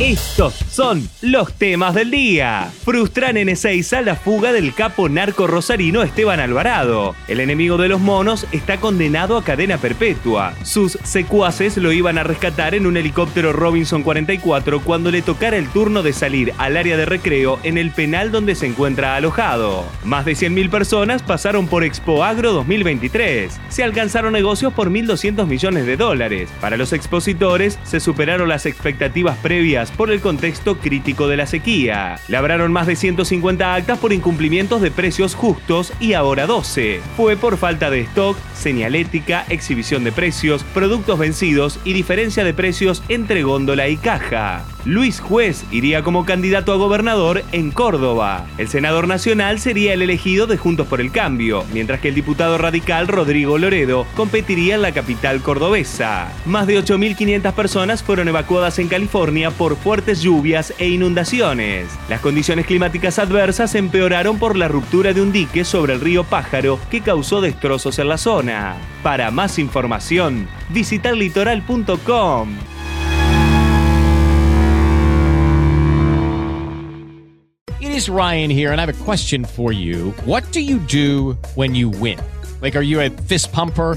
Estos son los temas del día. Frustran en Ezeiza la fuga del capo narco rosarino Esteban Alvarado. El enemigo de los monos está condenado a cadena perpetua. Sus secuaces lo iban a rescatar en un helicóptero Robinson 44 cuando le tocara el turno de salir al área de recreo en el penal donde se encuentra alojado. Más de 100.000 personas pasaron por Expo Agro 2023. Se alcanzaron negocios por 1.200 millones de dólares. Para los expositores se superaron las expectativas previas por el contexto crítico de la sequía. Labraron más de 150 actas por incumplimientos de precios justos y ahora 12. Fue por falta de stock, señalética, exhibición de precios, productos vencidos y diferencia de precios entre góndola y caja. Luis Juez iría como candidato a gobernador en Córdoba. El senador nacional sería el elegido de Juntos por el Cambio, mientras que el diputado radical Rodrigo Loredo competiría en la capital cordobesa. Más de 8.500 personas fueron evacuadas en California por fuertes lluvias e inundaciones. Las condiciones climáticas adversas empeoraron por la ruptura de un dique sobre el río Pájaro que causó destrozos en la zona. Para más información, visita litoral.com. It is Ryan here, and I have a question for you. What do you do when you win? Like, are you a fist pumper?